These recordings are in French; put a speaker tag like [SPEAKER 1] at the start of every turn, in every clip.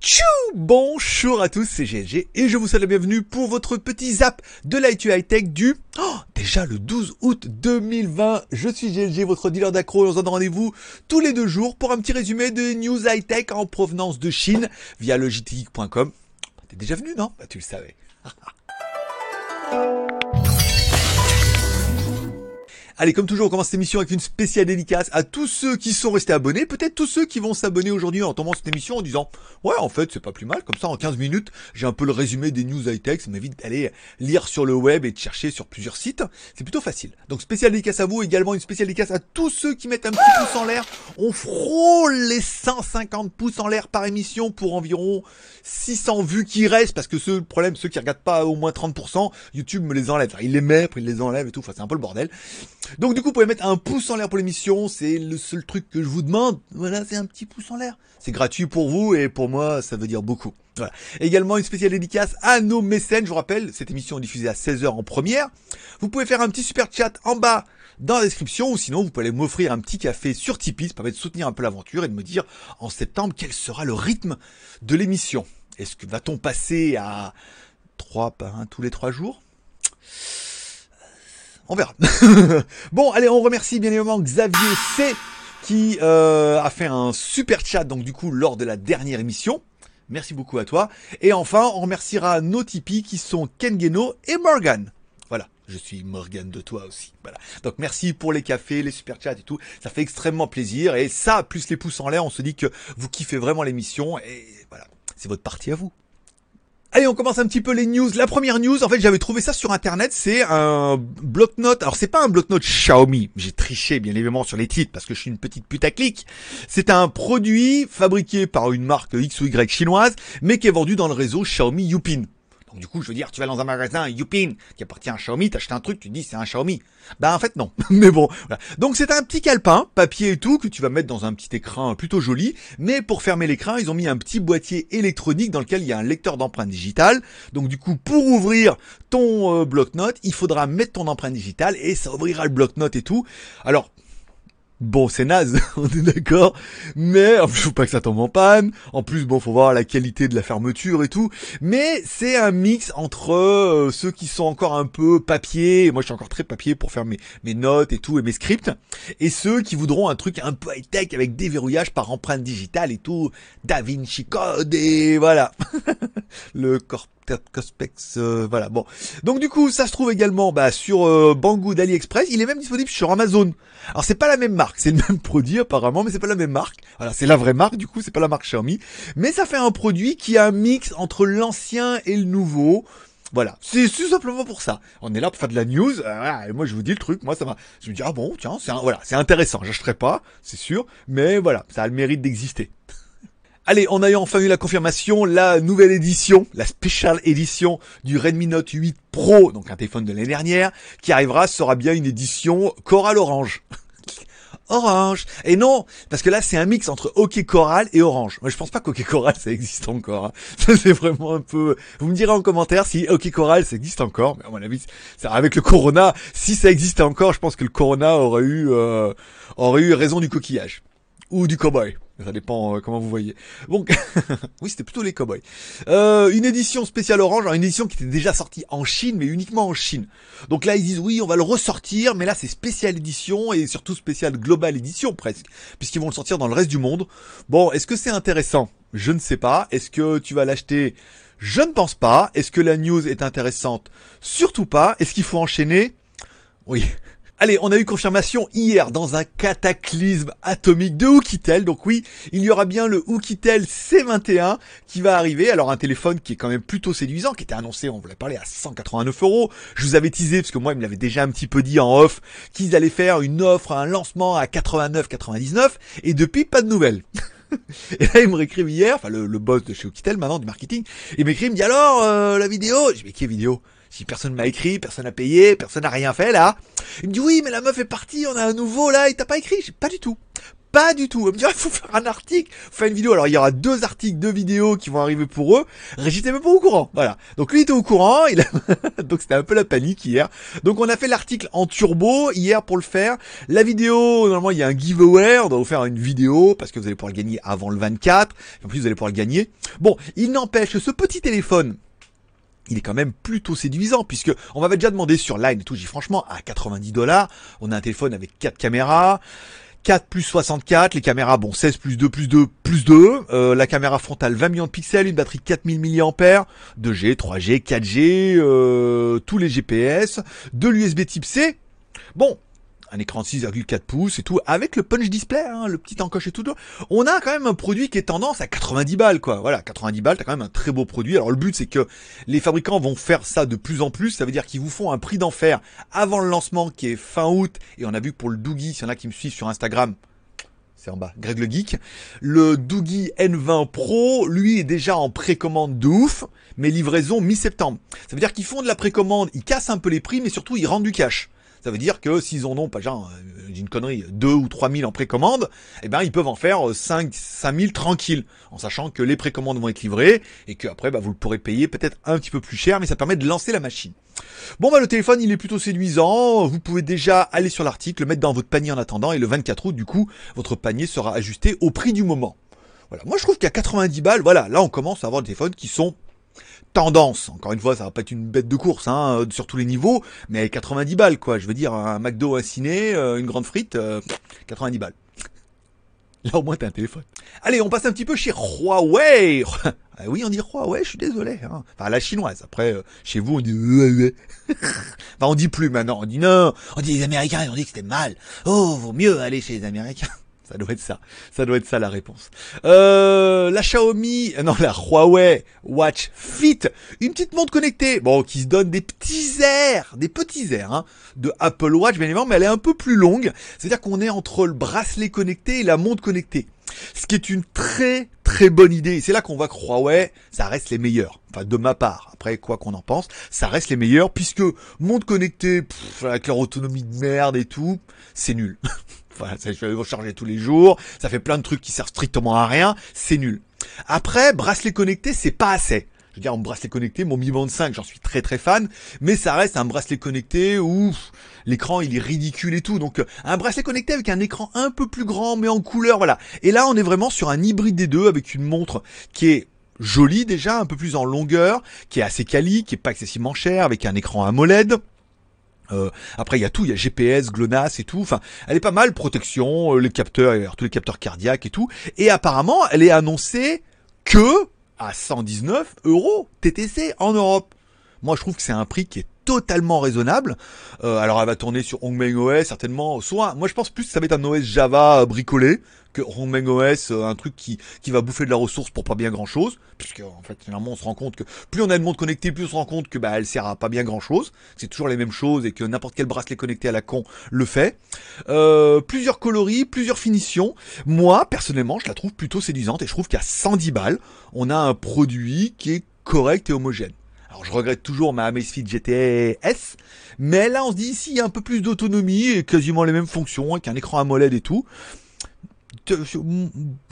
[SPEAKER 1] Tchou Bonjour à tous, c'est GLG et je vous souhaite la bienvenue pour votre petit zap de l'IT High Tech du oh, déjà le 12 août 2020. Je suis GLG, votre dealer d'accro. On se donne rendez-vous tous les deux jours pour un petit résumé de news high tech en provenance de Chine via jtgeek.com. T'es déjà venu, non? Bah tu le savais. Allez, comme toujours, on commence cette émission avec une spéciale dédicace à tous ceux qui sont restés abonnés, peut-être tous ceux qui vont s'abonner aujourd'hui en tombant cette émission en disant Ouais, en fait, c'est pas plus mal, comme ça, en 15 minutes, j'ai un peu le résumé des news high-tech, ça m'évite d'aller lire sur le web et de chercher sur plusieurs sites. C'est plutôt facile. Donc, spéciale dédicace à vous, également une spéciale dédicace à tous ceux qui mettent un petit pouce en l'air. On frôle les 150 pouces en l'air par émission pour environ 600 vues qui restent, parce que ce problème, ceux qui regardent pas au moins 30%, YouTube me les enlève. Il les met, après il les enlève et tout, enfin, c'est un peu le bordel. Donc du coup, vous pouvez mettre un pouce en l'air pour l'émission, c'est le seul truc que je vous demande. Voilà, c'est un petit pouce en l'air. C'est gratuit pour vous et pour moi, ça veut dire beaucoup. Voilà. Également une spéciale dédicace à nos mécènes. Je vous rappelle, cette émission est diffusée à 16h en première. Vous pouvez faire un petit super chat en bas dans la description ou sinon vous pouvez aller m'offrir un petit café sur Tipeee, ça permet de soutenir un peu l'aventure et de me dire en septembre quel sera le rythme de l'émission? Est-ce que va-t-on passer à 3 par 1 tous les 3 jours? On verra. bon, allez, on remercie bien évidemment Xavier C qui euh, a fait un super chat donc du coup lors de la dernière émission. Merci beaucoup à toi. Et enfin, on remerciera nos Tipeee qui sont Kengeno et Morgan. Voilà, je suis Morgan de toi aussi. Voilà. Donc merci pour les cafés, les super chats et tout. Ça fait extrêmement plaisir. Et ça, plus les pouces en l'air, on se dit que vous kiffez vraiment l'émission. Et voilà, c'est votre partie à vous. Allez, on commence un petit peu les news. La première news, en fait, j'avais trouvé ça sur internet, c'est un bloc-notes. Alors, c'est pas un bloc-notes Xiaomi. J'ai triché, bien évidemment, sur les titres parce que je suis une petite putaclic. C'est un produit fabriqué par une marque X ou Y chinoise, mais qui est vendu dans le réseau Xiaomi Yupin. Du coup, je veux dire, tu vas dans un magasin Yupin qui appartient à Xiaomi, t'achètes un truc, tu te dis c'est un Xiaomi. Bah en fait non. mais bon, voilà. Donc c'est un petit calepin, papier et tout, que tu vas mettre dans un petit écran plutôt joli. Mais pour fermer l'écran, ils ont mis un petit boîtier électronique dans lequel il y a un lecteur d'empreinte digitale. Donc du coup, pour ouvrir ton euh, bloc-notes, il faudra mettre ton empreinte digitale et ça ouvrira le bloc-notes et tout. Alors Bon, c'est naze, on est d'accord, mais plus, faut pas que ça tombe en panne. En plus, bon, faut voir la qualité de la fermeture et tout. Mais c'est un mix entre euh, ceux qui sont encore un peu papier, moi je suis encore très papier pour faire mes, mes notes et tout et mes scripts, et ceux qui voudront un truc un peu high tech avec déverrouillage par empreinte digitale et tout, Da Vinci Code et voilà, le corps Cospex, euh, voilà. Bon, donc du coup, ça se trouve également bah, sur euh, Banggood AliExpress. Il est même disponible sur Amazon. Alors c'est pas la même marque, c'est le même produit apparemment, mais c'est pas la même marque. Voilà, c'est la vraie marque. Du coup, c'est pas la marque Xiaomi, mais ça fait un produit qui a un mix entre l'ancien et le nouveau. Voilà, c'est tout simplement pour ça. On est là pour faire de la news. Euh, moi, je vous dis le truc. Moi, ça va. Je me dis ah bon, tiens, c'est voilà, c'est intéressant. J'achèterai pas, c'est sûr, mais voilà, ça a le mérite d'exister. Allez, on a enfin eu la confirmation, la nouvelle édition, la special édition du Redmi Note 8 Pro, donc un téléphone de l'année dernière, qui arrivera, sera bien une édition Coral Orange. Orange. Et non, parce que là c'est un mix entre OK Coral et Orange. Moi je pense pas qu'OK Coral ça existe encore. Hein. C'est vraiment un peu. Vous me direz en commentaire si OK Coral ça existe encore. Mais à mon avis, avec le Corona, si ça existait encore, je pense que le Corona aurait eu euh, aurait eu raison du coquillage ou du cowboy. Ça dépend euh, comment vous voyez. Bon, oui, c'était plutôt les cowboys. Euh, une édition spéciale orange, une édition qui était déjà sortie en Chine, mais uniquement en Chine. Donc là, ils disent oui, on va le ressortir, mais là, c'est spéciale édition et surtout spéciale globale édition presque, puisqu'ils vont le sortir dans le reste du monde. Bon, est-ce que c'est intéressant? Je ne sais pas. Est-ce que tu vas l'acheter? Je ne pense pas. Est-ce que la news est intéressante? Surtout pas. Est-ce qu'il faut enchaîner? Oui. Allez, on a eu confirmation hier dans un cataclysme atomique de Oukitel. Donc oui, il y aura bien le Oukitel C21 qui va arriver. Alors un téléphone qui est quand même plutôt séduisant, qui était annoncé, on voulait parler à 189 euros. Je vous avais teasé, parce que moi, il me l'avait déjà un petit peu dit en off, qu'ils allaient faire une offre, un lancement à 89,99. Et depuis, pas de nouvelles. Et là, il me réécrit hier, enfin le, boss de chez Oukitel maintenant du marketing, il m'écrit, il me dit alors euh, la vidéo? Je dis mais qui vidéo? Si personne m'a écrit, personne n'a payé, personne n'a rien fait là. Il me dit oui, mais la meuf est partie, on a un nouveau là, il t'a pas écrit Pas du tout. Pas du tout. On me dit, il faut faire un article, faire une vidéo. Alors il y aura deux articles, deux vidéos qui vont arriver pour eux. Régis était même pas au courant. Voilà. Donc lui était au courant. Il a... donc c'était un peu la panique hier. Donc on a fait l'article en turbo hier pour le faire. La vidéo, normalement il y a un giveaway. On doit vous faire une vidéo parce que vous allez pouvoir le gagner avant le 24. En plus vous allez pouvoir le gagner. Bon, il n'empêche ce petit téléphone il est quand même plutôt séduisant puisque on m'avait déjà demandé sur Line et tout, j'ai franchement à 90 dollars, on a un téléphone avec quatre caméras, 4 plus 64, les caméras, bon, 16 plus 2 plus 2 plus 2, euh, la caméra frontale 20 millions de pixels, une batterie 4000 mAh, 2G, 3G, 4G, euh, tous les GPS, de l'USB type C. Bon, un écran de 6,4 pouces et tout, avec le punch display, hein, le petit encoche et tout. On a quand même un produit qui est tendance à 90 balles, quoi. Voilà, 90 balles, t'as quand même un très beau produit. Alors le but, c'est que les fabricants vont faire ça de plus en plus. Ça veut dire qu'ils vous font un prix d'enfer avant le lancement qui est fin août. Et on a vu pour le Doogie, s'il y en a qui me suivent sur Instagram, c'est en bas, Greg le Geek. Le Doogie N20 Pro, lui, est déjà en précommande de ouf, mais livraison mi-septembre. Ça veut dire qu'ils font de la précommande, ils cassent un peu les prix, mais surtout ils rendent du cash. Ça veut dire que s'ils en ont, pas genre, euh, une connerie, 2 ou 3 000 en précommande, eh ben, ils peuvent en faire 5, 5 000 tranquilles, en sachant que les précommandes vont être livrées, et qu'après, bah, vous le pourrez payer peut-être un petit peu plus cher, mais ça permet de lancer la machine. Bon, bah, le téléphone, il est plutôt séduisant. Vous pouvez déjà aller sur l'article, le mettre dans votre panier en attendant, et le 24 août, du coup, votre panier sera ajusté au prix du moment. Voilà. Moi, je trouve qu'à 90 balles, voilà, là, on commence à avoir des téléphones qui sont tendance. Encore une fois, ça va pas être une bête de course hein, euh, sur tous les niveaux, mais 90 balles quoi. Je veux dire, un McDo à ciné, euh, une grande frite, 90 euh, balles. Là au moins t'as un téléphone. Allez, on passe un petit peu chez Huawei. ah oui, on dit Huawei, je suis désolé. Hein. Enfin, la chinoise. Après, chez vous, on dit enfin, on dit plus maintenant. On dit non. On dit les Américains, ils ont dit que c'était mal. Oh, vaut mieux aller chez les Américains. Ça doit être ça. Ça doit être ça la réponse. Euh, la Xiaomi, euh, non la Huawei Watch Fit, une petite montre connectée, bon qui se donne des petits airs, des petits airs hein, de Apple Watch bien évidemment, mais elle est un peu plus longue. C'est-à-dire qu'on est entre le bracelet connecté et la montre connectée. Ce qui est une très très bonne idée. C'est là qu'on voit que Huawei, ça reste les meilleurs. Enfin, de ma part. Après, quoi qu'on en pense, ça reste les meilleurs puisque montre connectée, avec leur autonomie de merde et tout, c'est nul. Voilà, ça vais recharger tous les jours, ça fait plein de trucs qui servent strictement à rien, c'est nul. Après, bracelet connecté, c'est pas assez. Je veux dire, mon bracelet connecté, mon Mi Band 5, j'en suis très très fan, mais ça reste un bracelet connecté où l'écran il est ridicule et tout. Donc un bracelet connecté avec un écran un peu plus grand, mais en couleur, voilà. Et là, on est vraiment sur un hybride des deux avec une montre qui est jolie déjà, un peu plus en longueur, qui est assez quali, qui est pas excessivement cher, avec un écran AMOLED. Euh, après il y a tout, il y a GPS, GLONASS et tout. Enfin, elle est pas mal, protection, euh, les capteurs, tous les capteurs cardiaques et tout. Et apparemment, elle est annoncée que à 119 euros TTC en Europe. Moi, je trouve que c'est un prix qui est totalement raisonnable. Euh, alors, elle va tourner sur Hongmeng OS certainement. Soit, moi, je pense plus que ça va être un OS Java bricolé que Hongmeng OS, euh, un truc qui, qui va bouffer de la ressource pour pas bien grand chose, puisque en fait finalement on se rend compte que plus on a de monde connecté, plus on se rend compte que bah elle sert à pas bien grand chose, c'est toujours les mêmes choses et que n'importe quel bracelet connecté à la con le fait. Euh, plusieurs coloris, plusieurs finitions. Moi personnellement je la trouve plutôt séduisante et je trouve qu'à 110 balles on a un produit qui est correct et homogène. Alors je regrette toujours ma Amazfit GTS, mais là on se dit ici il y a un peu plus d'autonomie et quasiment les mêmes fonctions avec un écran AMOLED et tout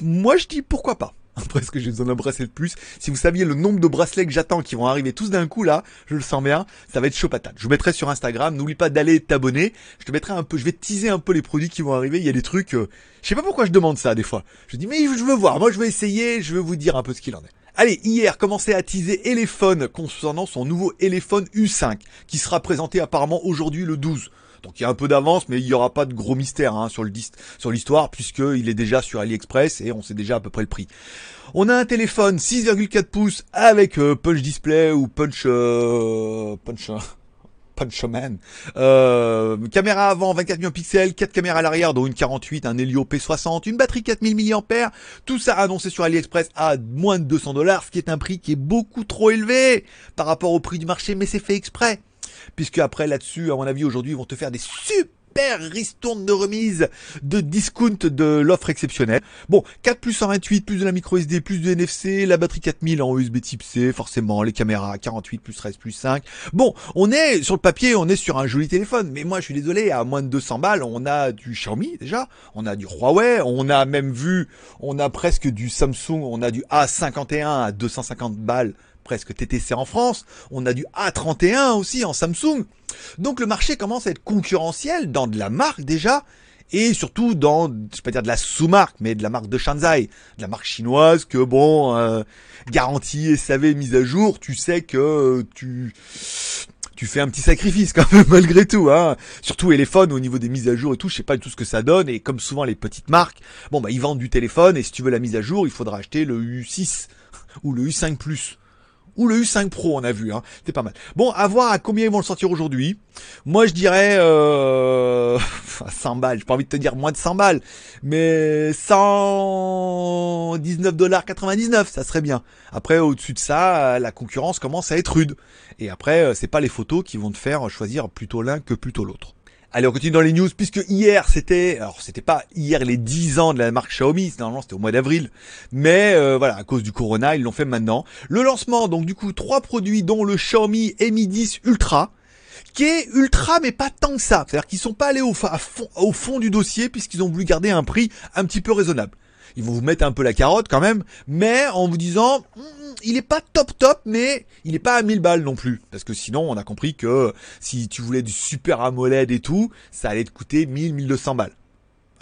[SPEAKER 1] moi je dis pourquoi pas. Après, est-ce que j'ai besoin d'un bracelet de plus? Si vous saviez le nombre de bracelets que j'attends qui vont arriver tous d'un coup là, je le sens bien, ça va être chaud patate. Je vous mettrai sur Instagram, n'oublie pas d'aller t'abonner. Je te mettrai un peu, je vais teaser un peu les produits qui vont arriver. Il y a des trucs, euh, je sais pas pourquoi je demande ça des fois. Je dis mais je veux voir, moi je vais essayer, je veux vous dire un peu ce qu'il en est. Allez, hier, commencez à teaser Elephone concernant son nouveau Elephone U5 qui sera présenté apparemment aujourd'hui le 12. Donc il y a un peu d'avance, mais il n'y aura pas de gros mystère hein, sur l'histoire, puisqu'il est déjà sur AliExpress et on sait déjà à peu près le prix. On a un téléphone 6,4 pouces avec euh, punch display ou punch euh, punch punch man. Euh, caméra avant 24 millions de pixels, 4 caméras à l'arrière dont une 48, un Helio P60, une batterie 4000 mAh. Tout ça annoncé sur AliExpress à moins de 200 dollars, ce qui est un prix qui est beaucoup trop élevé par rapport au prix du marché, mais c'est fait exprès puisque après là-dessus, à mon avis, aujourd'hui, ils vont te faire des super super ristourne de remise de discount de l'offre exceptionnelle. Bon, 4 plus 128, plus de la micro SD, plus de NFC, la batterie 4000 en USB type C, forcément, les caméras 48 plus 13 plus 5. Bon, on est sur le papier, on est sur un joli téléphone, mais moi je suis désolé, à moins de 200 balles, on a du Xiaomi déjà, on a du Huawei, on a même vu, on a presque du Samsung, on a du A51 à 250 balles presque TTC en France, on a du A31 aussi en Samsung. Donc le marché commence à être concurrentiel dans de la marque déjà, et surtout dans, je vais pas dire de la sous-marque, mais de la marque de Shanzai, de la marque chinoise que bon, euh, garantie SAV mise à jour, tu sais que euh, tu fais un petit sacrifice quand même malgré tout. Hein. Surtout téléphone au niveau des mises à jour et tout, je sais pas du tout ce que ça donne. Et comme souvent les petites marques, bon bah ils vendent du téléphone et si tu veux la mise à jour, il faudra acheter le U6 ou le U5 Plus ou le U5 Pro, on a vu, hein. C'était pas mal. Bon, à voir à combien ils vont le sortir aujourd'hui. Moi, je dirais euh, 100 balles. J'ai pas envie de te dire moins de 100 balles, mais 119 dollars 99, ça serait bien. Après, au-dessus de ça, la concurrence commence à être rude. Et après, euh, c'est pas les photos qui vont te faire choisir plutôt l'un que plutôt l'autre. Allez, on continue dans les news, puisque hier, c'était, alors c'était pas hier les 10 ans de la marque Xiaomi, normalement c'était au mois d'avril, mais euh, voilà, à cause du Corona, ils l'ont fait maintenant. Le lancement, donc du coup, trois produits, dont le Xiaomi Mi 10 Ultra, qui est ultra mais pas tant que ça. C'est-à-dire qu'ils sont pas allés au, fond, au fond du dossier puisqu'ils ont voulu garder un prix un petit peu raisonnable. Ils vont vous mettre un peu la carotte quand même, mais en vous disant, hmm, il est pas top top, mais il est pas à 1000 balles non plus. Parce que sinon, on a compris que si tu voulais du super AMOLED et tout, ça allait te coûter 1000, 1200 balles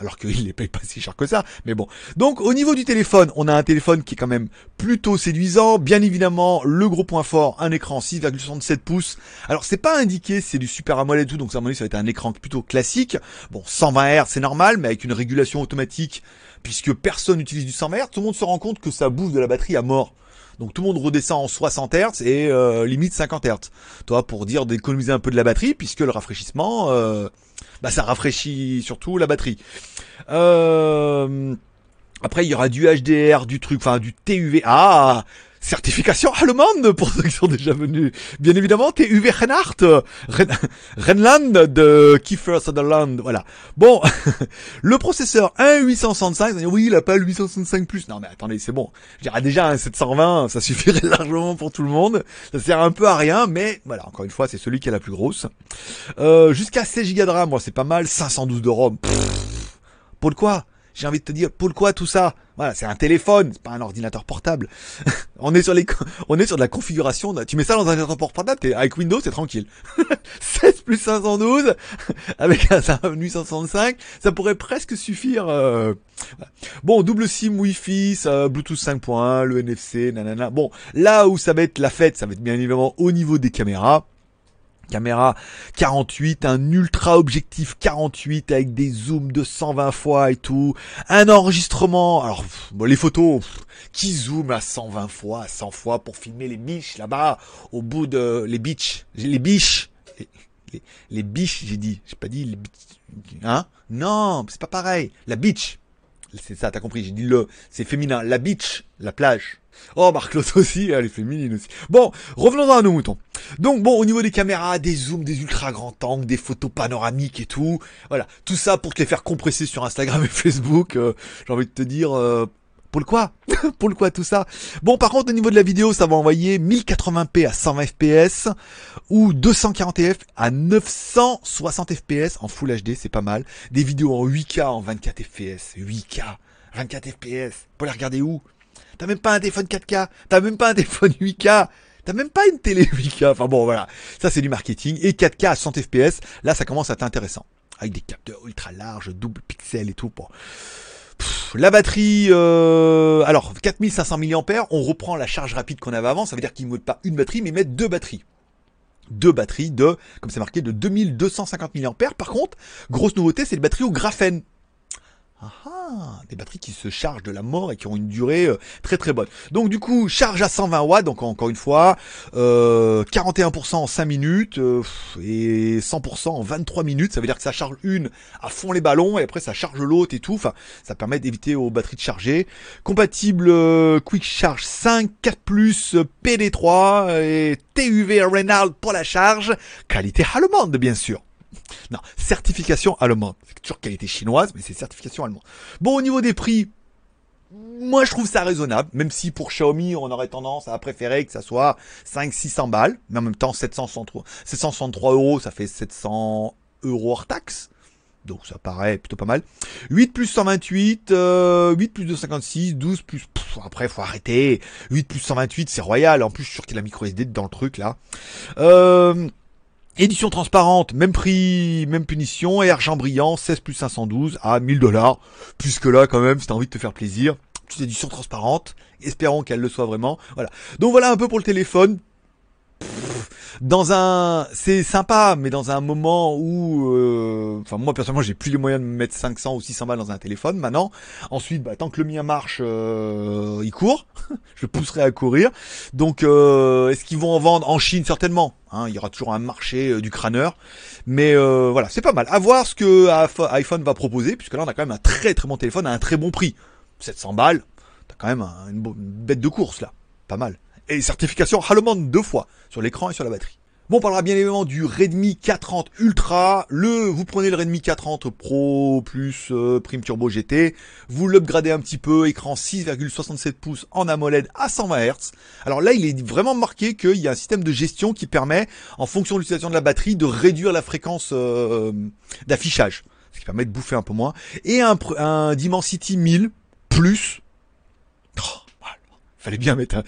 [SPEAKER 1] alors qu'il les paye pas si cher que ça, mais bon. Donc au niveau du téléphone, on a un téléphone qui est quand même plutôt séduisant, bien évidemment le gros point fort, un écran 6,67 pouces. Alors c'est pas indiqué, c'est du Super AMOLED et tout, donc ça, ça va être un écran plutôt classique. Bon, 120 Hz c'est normal, mais avec une régulation automatique, puisque personne n'utilise du 120 Hz, tout le monde se rend compte que ça bouffe de la batterie à mort. Donc tout le monde redescend en 60 Hz et euh, limite 50 Hz. Toi, pour dire d'économiser un peu de la batterie, puisque le rafraîchissement, euh, bah ça rafraîchit surtout la batterie. Euh, après, il y aura du HDR, du truc, enfin du TUV. Ah, certification allemande pour ceux qui sont déjà venus. Bien évidemment, TUV Reinhardt, Renland de Kiefer Sutherland, voilà. Bon, le processeur 1.865, oui, il a pas le 865 plus. Non mais attendez, c'est bon. Je dirais déjà un 720, ça suffirait largement pour tout le monde. Ça sert un peu à rien, mais voilà, encore une fois, c'est celui qui a la plus grosse. Euh, Jusqu'à 16 Go de RAM, moi c'est pas mal. 512 de ROM. pour quoi? J'ai envie de te dire, pour quoi tout ça? Voilà, c'est un téléphone, c'est pas un ordinateur portable. on est sur les, on est sur de la configuration. Tu mets ça dans un ordinateur portable, t'es avec Windows, c'est tranquille. 16 plus 512 avec un 865, ça pourrait presque suffire. Euh... Bon, double SIM Wi-Fi, Bluetooth 5.1, le NFC, nanana. Bon, là où ça va être la fête, ça va être bien évidemment au niveau des caméras caméra 48, un ultra objectif 48 avec des zooms de 120 fois et tout, un enregistrement, alors les photos, qui zoom à 120 fois, à 100 fois pour filmer les biches là-bas, au bout de les biches, les biches, les, biches j'ai dit, j'ai pas dit les biches, hein? Non, c'est pas pareil, la beach, c'est ça, t'as compris, j'ai dit le, c'est féminin, la beach, la plage. Oh, Marc-Claude aussi, elle est féminine aussi. Bon, revenons à nos moutons. Donc bon, au niveau des caméras, des zooms, des ultra grands angles, des photos panoramiques et tout, voilà, tout ça pour te les faire compresser sur Instagram et Facebook, euh, j'ai envie de te dire, euh, pour le quoi? Pour le quoi tout ça? Bon par contre au niveau de la vidéo ça va envoyer 1080p à 120 fps ou 240f à 960 fps en Full HD c'est pas mal. Des vidéos en 8K en 24 fps. 8K 24 fps. Pour les regarder où? T'as même pas un téléphone 4K, t'as même pas un téléphone 8K, t'as même pas une télé 8K. Enfin bon, voilà, ça c'est du marketing. Et 4K à 100 FPS, là ça commence à être intéressant. Avec des capteurs ultra larges, double pixel et tout. Pour... la batterie, euh... alors 4500 mAh, on reprend la charge rapide qu'on avait avant. Ça veut dire qu'ils ne mettent pas une batterie, mais ils mettent deux batteries deux batteries de, comme c'est marqué, de 2250 mAh. Par contre, grosse nouveauté, c'est les batteries au graphène. Ah, ah, des batteries qui se chargent de la mort et qui ont une durée euh, très très bonne. Donc du coup, charge à 120 watts, donc encore une fois, euh, 41% en 5 minutes euh, et 100% en 23 minutes. Ça veut dire que ça charge une à fond les ballons et après ça charge l'autre et tout. Enfin, ça permet d'éviter aux batteries de charger. Compatible euh, Quick Charge 5, 4 PD3 et TUV Reynolds pour la charge. Qualité allemande bien sûr. Non, certification allemande. C'est toujours qualité chinoise, mais c'est certification allemande. Bon, au niveau des prix, moi je trouve ça raisonnable, même si pour Xiaomi on aurait tendance à préférer que ça soit 500-600 balles, mais en même temps 763, 763 euros ça fait 700 euros hors taxe. Donc ça paraît plutôt pas mal. 8 plus 128, 8 plus 256, 12 plus... après faut arrêter. 8 plus 128 c'est royal. En plus je suis sûr qu'il y a la micro SD dans le truc là. Euh, édition transparente, même prix, même punition. Et argent brillant, 16 plus 512 à 1000 dollars. Puisque là quand même si t'as envie de te faire plaisir. Petite édition transparente. Espérons qu'elle le soit vraiment. Voilà. Donc voilà un peu pour le téléphone dans un, c'est sympa, mais dans un moment où, euh, enfin moi personnellement j'ai plus les moyens de me mettre 500 ou 600 balles dans un téléphone maintenant. Ensuite, bah, tant que le mien marche, euh, il court. je pousserai à courir. Donc, euh, est-ce qu'ils vont en vendre en Chine? Certainement hein, Il y aura toujours un marché du crâneur, mais voilà, c'est pas mal. À voir ce que iPhone va proposer, puisque là on a quand même un très très bon téléphone à un très bon prix. 700 balles, t'as quand même une bête de course là, pas mal et certification Haloman deux fois sur l'écran et sur la batterie. Bon, on parlera bien évidemment du Redmi 430 Ultra. Le, vous prenez le Redmi 430 Pro plus euh, Prime Turbo GT, vous l'upgradez un petit peu, écran 6,67 pouces en AMOLED à 120 Hz. Alors là, il est vraiment marqué qu'il y a un système de gestion qui permet, en fonction de l'utilisation de la batterie, de réduire la fréquence euh, d'affichage, ce qui permet de bouffer un peu moins. Et un, un Dimensity 1000 plus. Oh, Fallait bien mettre un...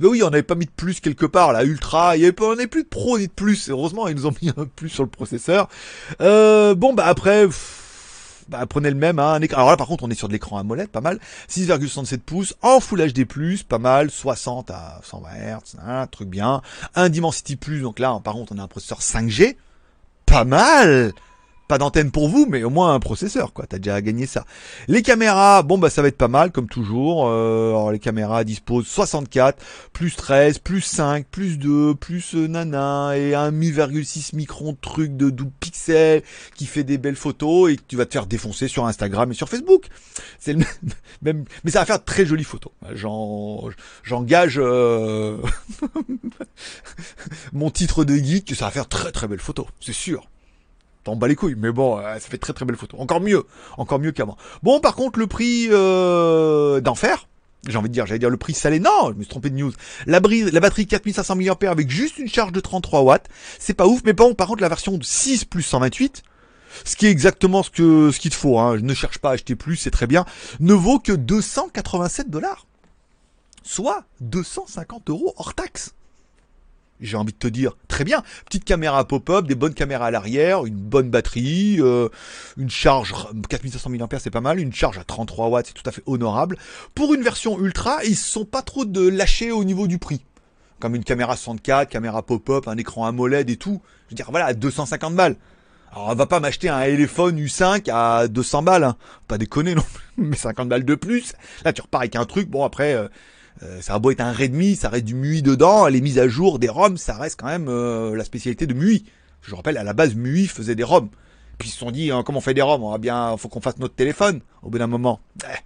[SPEAKER 1] Bah oui, on n'avait pas mis de plus quelque part, là, Ultra, il y avait pas, on n'avait plus de Pro ni de plus, heureusement, ils nous ont mis un plus sur le processeur. Euh, bon, bah après... bah, prenez le même, hein, un écran. Alors là, par contre, on est sur de l'écran AMOLED, pas mal. 6,67 pouces, en Full HD+, pas mal. 60 à 120 Hz, hein, truc bien. Un Dimensity Plus, donc là, par contre, on a un processeur 5G. Pas mal pas d'antenne pour vous, mais au moins un processeur, quoi. T'as déjà gagné ça. Les caméras, bon bah ça va être pas mal comme toujours. Euh, alors les caméras disposent 64, plus 13, plus 5, plus 2, plus euh, nana et un 1,6 micron truc de 12 pixels qui fait des belles photos et que tu vas te faire défoncer sur Instagram et sur Facebook. C'est le même, mais ça va faire très jolies photos. J'en, j'engage euh... mon titre de geek ça va faire très très belles photos, c'est sûr t'en bats les couilles, mais bon, euh, ça fait très très belle photo. Encore mieux, encore mieux qu'avant. Bon, par contre, le prix euh, d'enfer, j'ai envie de dire, j'allais dire le prix salé. Non, je me suis trompé de news. La, brise, la batterie 4500 mAh avec juste une charge de 33 watts, c'est pas ouf. Mais bon, par contre, la version de 6 plus 128, ce qui est exactement ce que ce qu'il te faut. Hein, je ne cherche pas à acheter plus, c'est très bien. Ne vaut que 287 dollars, soit 250 euros hors taxe j'ai envie de te dire, très bien, petite caméra pop-up, des bonnes caméras à l'arrière, une bonne batterie, euh, une charge 4500 mAh c'est pas mal, une charge à 33 watts c'est tout à fait honorable. Pour une version ultra, ils sont pas trop de lâcher au niveau du prix. Comme une caméra 64, caméra pop-up, un écran AMOLED et tout. Je veux dire, voilà, à 250 balles. Alors on va pas m'acheter un téléphone U5 à 200 balles, hein. pas déconner non mais 50 balles de plus. Là tu repars avec un truc, bon après... Euh, euh, ça a beau être un Redmi, ça reste du MUI dedans, les mises à jour des ROM, ça reste quand même euh, la spécialité de MUI. Je rappelle, à la base, MUI faisait des ROM. Puis ils se sont dit, hein, comment on fait des ROM On bien, faut qu'on fasse notre téléphone au bout d'un moment. Eh,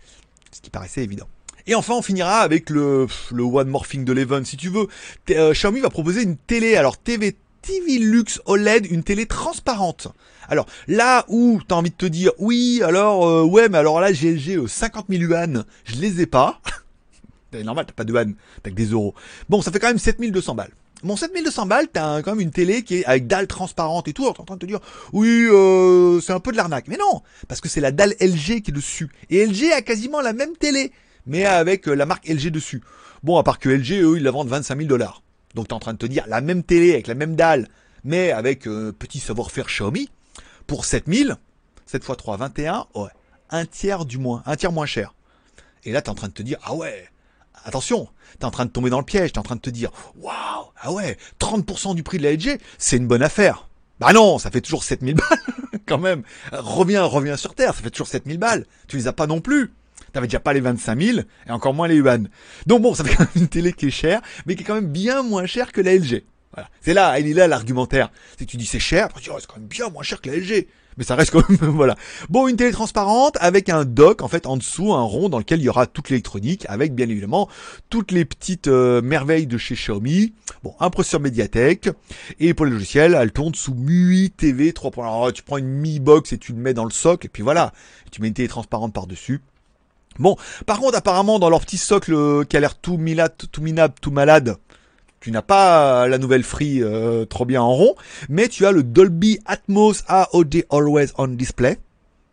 [SPEAKER 1] ce qui paraissait évident. Et enfin, on finira avec le, le One Morphing de l'Even, si tu veux. Euh, Xiaomi va proposer une télé, alors TV, TV Lux OLED, une télé transparente. Alors là où t'as envie de te dire, oui, alors ouais, mais alors là j'ai 50 000 yuan, je les ai pas. C'est normal, t'as pas de vanne, t'as que des euros. Bon, ça fait quand même 7200 balles. Bon, 7200 balles, t'as quand même une télé qui est avec dalle transparente et tout. T'es en train de te dire, oui, euh, c'est un peu de l'arnaque. Mais non, parce que c'est la dalle LG qui est dessus. Et LG a quasiment la même télé, mais avec euh, la marque LG dessus. Bon, à part que LG, eux, ils la vendent 25 000 dollars. Donc t'es en train de te dire, la même télé avec la même dalle, mais avec euh, petit savoir-faire Xiaomi, pour 7000, 7 x 3, 21, ouais, un tiers du moins, un tiers moins cher. Et là, t'es en train de te dire, ah ouais, attention, t'es en train de tomber dans le piège, t'es en train de te dire, waouh, ah ouais, 30% du prix de la LG, c'est une bonne affaire. Bah non, ça fait toujours 7000 balles, quand même. Reviens, reviens sur Terre, ça fait toujours 7000 balles. Tu les as pas non plus. T'avais déjà pas les 25 000, et encore moins les yuan. Donc bon, ça fait quand même une télé qui est chère, mais qui est quand même bien moins chère que la LG. Voilà. C'est là, il est là l'argumentaire. C'est tu dis c'est cher, tu dis oh, c'est quand même bien moins cher que la LG. Mais ça reste quand même, voilà. Bon, une télé transparente avec un dock, en fait, en dessous, un rond dans lequel il y aura toute l'électronique, avec bien évidemment toutes les petites euh, merveilles de chez Xiaomi. Bon, un processeur Mediatek, et pour les logiciels, elle tourne sous MUI TV 3.1. Alors, tu prends une Mi Box et tu le mets dans le socle, et puis voilà, tu mets une télé transparente par-dessus. Bon, par contre, apparemment, dans leur petit socle euh, qui a l'air tout tout minable, tout malade, tu n'as pas la nouvelle Free euh, trop bien en rond, mais tu as le Dolby Atmos AOD Always on Display.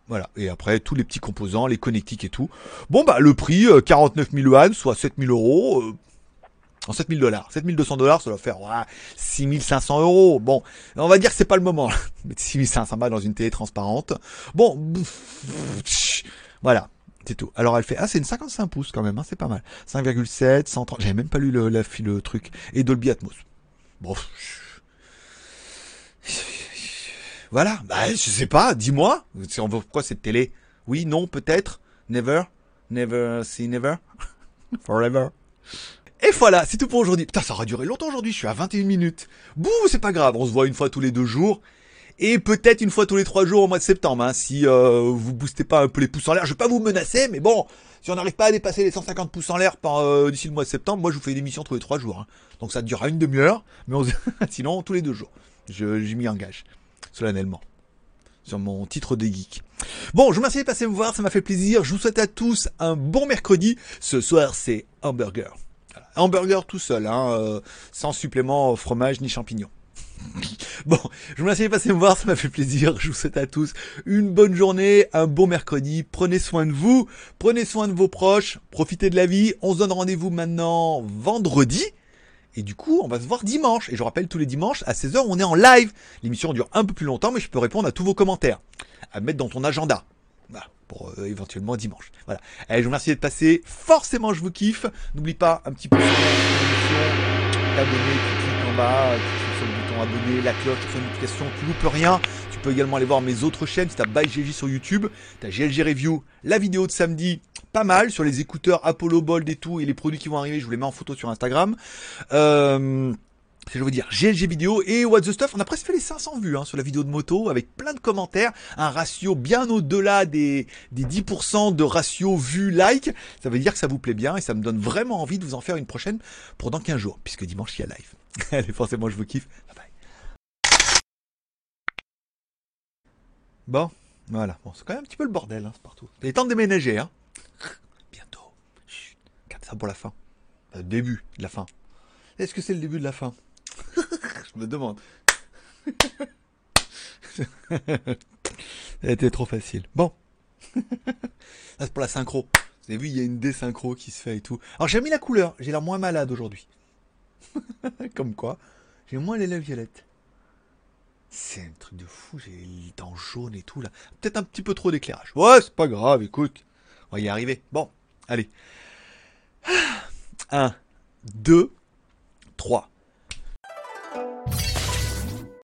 [SPEAKER 1] Voilà, et après tous les petits composants, les connectiques et tout. Bon bah le prix, 49 000 yuan, soit 7 000 euros. Euh, en 7000 dollars. 7200 dollars, ça doit faire ouais, 6500 euros. Bon, on va dire que c'est pas le moment. Mettre 6500 balles dans une télé transparente. Bon, voilà. C'est tout. Alors elle fait ah c'est une 55 pouces quand même, hein, c'est pas mal. 5,7, 130. J'avais même pas lu le, la, le truc et Dolby Atmos. Bon. Voilà. Bah je sais pas. Dis-moi. Pourquoi cette télé? Oui, non, peut-être. Never, never, see never, forever. Et voilà, c'est tout pour aujourd'hui. Putain, ça aura duré longtemps aujourd'hui. Je suis à 21 minutes. Bouh, c'est pas grave. On se voit une fois tous les deux jours et peut-être une fois tous les trois jours au mois de septembre, hein, si euh, vous boostez pas un peu les pouces en l'air. Je vais pas vous menacer, mais bon, si on n'arrive pas à dépasser les 150 pouces en l'air euh, d'ici le mois de septembre, moi je vous fais une émission tous les trois jours. Hein. Donc ça durera une demi-heure, mais sinon tous les deux jours. Je, m'y engage, solennellement, sur mon titre de geek. Bon, je vous remercie de passer me voir, ça m'a fait plaisir. Je vous souhaite à tous un bon mercredi. Ce soir, c'est hamburger. Hamburger tout seul, hein, euh, sans supplément fromage ni champignons. Bon, je vous remercie de passer me voir, ça m'a fait plaisir. Je vous souhaite à tous une bonne journée, un bon mercredi. Prenez soin de vous, prenez soin de vos proches, profitez de la vie. On se donne rendez-vous maintenant vendredi. Et du coup, on va se voir dimanche. Et je rappelle, tous les dimanches, à 16h, on est en live. L'émission dure un peu plus longtemps, mais je peux répondre à tous vos commentaires. À mettre dans ton agenda. Voilà, pour euh, éventuellement dimanche. Voilà. Allez, je vous remercie d'être passé. Forcément, je vous kiffe. N'oublie pas un petit peu t'abonner, en bas, abonner, la cloche, les notification, tu loupes rien. Tu peux également aller voir mes autres chaînes, si t'as GG sur YouTube, t'as GLG Review, la vidéo de samedi, pas mal, sur les écouteurs Apollo Bold et tout, et les produits qui vont arriver, je vous les mets en photo sur Instagram. Euh, je veux dire? GLG vidéo et What the Stuff. On a presque fait les 500 vues hein, sur la vidéo de moto avec plein de commentaires, un ratio bien au-delà des, des 10% de ratio vue-like. Ça veut dire que ça vous plaît bien et ça me donne vraiment envie de vous en faire une prochaine pour dans 15 jours, puisque dimanche il y a live. Allez, forcément, je vous kiffe. Bon, voilà. Bon, c'est quand même un petit peu le bordel, hein, c'est partout. Il est temps de déménager, hein. Bientôt. Chut, garde ça pour la fin. Le euh, début de la fin. Est-ce que c'est le début de la fin? Je me demande. Ça a été trop facile. Bon. c'est pour la synchro. Vous avez vu, il y a une désynchro qui se fait et tout. Alors j'ai mis la couleur. J'ai l'air moins malade aujourd'hui. Comme quoi, j'ai moins les lèvres violettes. C'est un truc de fou, j'ai les dents jaunes et tout là. Peut-être un petit peu trop d'éclairage. Ouais, c'est pas grave, écoute. On va y arriver. Bon, allez. 1, 2, 3.